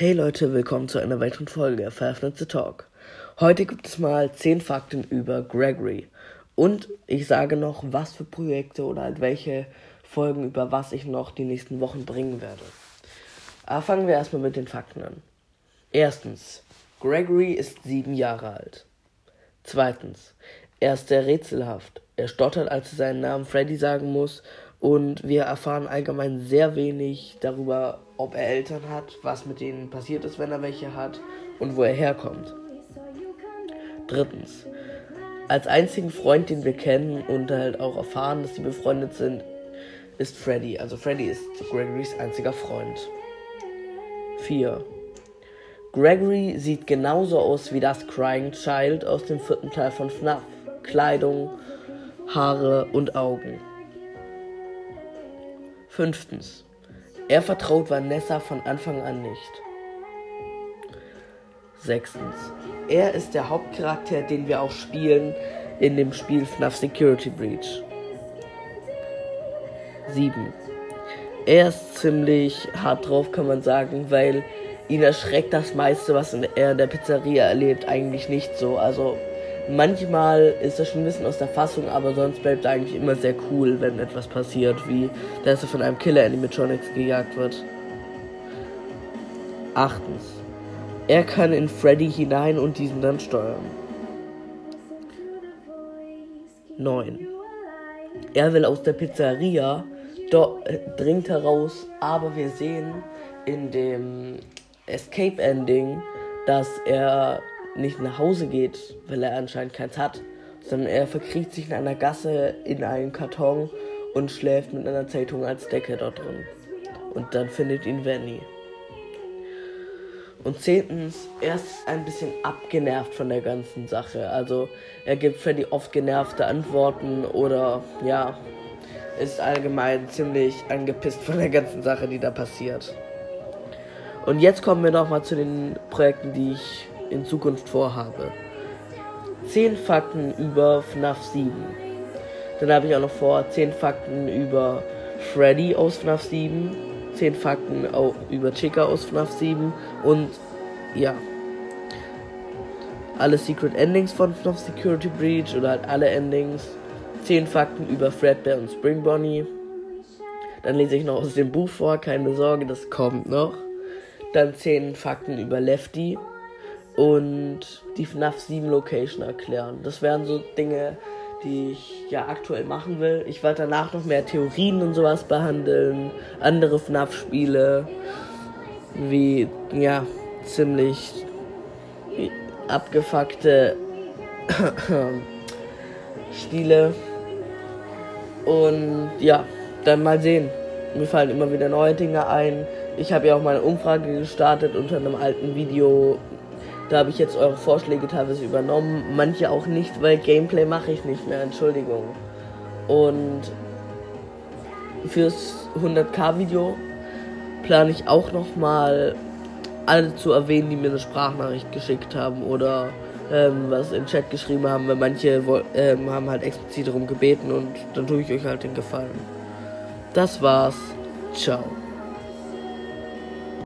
Hey Leute, willkommen zu einer weiteren Folge Five Nights Talk. Heute gibt es mal 10 Fakten über Gregory. Und ich sage noch, was für Projekte oder halt welche Folgen über was ich noch die nächsten Wochen bringen werde. Aber fangen wir erstmal mit den Fakten an. Erstens, Gregory ist sieben Jahre alt. Zweitens, er ist sehr rätselhaft. Er stottert, als er seinen Namen Freddy sagen muss und wir erfahren allgemein sehr wenig darüber, ob er Eltern hat, was mit denen passiert ist, wenn er welche hat und wo er herkommt. Drittens. Als einzigen Freund, den wir kennen und halt auch erfahren, dass sie befreundet sind, ist Freddy. Also Freddy ist Gregorys einziger Freund. 4. Gregory sieht genauso aus wie das Crying Child aus dem vierten Teil von FNAF. Kleidung, Haare und Augen. Fünftens. Er vertraut Vanessa von Anfang an nicht. Sechstens. Er ist der Hauptcharakter, den wir auch spielen in dem Spiel FNAF Security Breach. 7. Er ist ziemlich hart drauf, kann man sagen, weil ihn erschreckt das meiste, was er in der Pizzeria erlebt, eigentlich nicht so. Also Manchmal ist er schon ein bisschen aus der Fassung, aber sonst bleibt eigentlich immer sehr cool, wenn etwas passiert, wie dass er von einem Killer Animatronics gejagt wird. Achtens. Er kann in Freddy hinein und diesen dann steuern. 9. Er will aus der Pizzeria, do, äh, dringt heraus, aber wir sehen in dem Escape Ending, dass er nicht nach Hause geht, weil er anscheinend keins hat, sondern er verkriecht sich in einer Gasse in einen Karton und schläft mit einer Zeitung als Decke dort drin. Und dann findet ihn Vanny. Und zehntens, er ist ein bisschen abgenervt von der ganzen Sache. Also er gibt Freddy oft genervte Antworten oder ja, ist allgemein ziemlich angepisst von der ganzen Sache, die da passiert. Und jetzt kommen wir nochmal zu den Projekten, die ich in Zukunft vorhabe. 10 Fakten über FNAF 7. Dann habe ich auch noch vor 10 Fakten über Freddy aus FNAF 7, 10 Fakten auch über Chica aus FNAF 7 und ja. Alle Secret Endings von FNAF Security Breach oder halt alle Endings. 10 Fakten über Fredbear und Spring Bonnie. Dann lese ich noch aus dem Buch vor, keine Sorge, das kommt noch. Dann 10 Fakten über Lefty und die FNAF 7 Location erklären. Das wären so Dinge, die ich ja aktuell machen will. Ich werde danach noch mehr Theorien und sowas behandeln, andere FNAF-Spiele, wie ja ziemlich abgefuckte Spiele. Und ja, dann mal sehen. Mir fallen immer wieder neue Dinge ein. Ich habe ja auch mal eine Umfrage gestartet unter einem alten Video da habe ich jetzt eure Vorschläge teilweise übernommen, manche auch nicht, weil Gameplay mache ich nicht mehr, Entschuldigung. Und fürs 100k Video plane ich auch nochmal alle zu erwähnen, die mir eine Sprachnachricht geschickt haben oder ähm, was im Chat geschrieben haben, weil manche ähm, haben halt explizit darum gebeten und dann tue ich euch halt den Gefallen. Das war's. Ciao.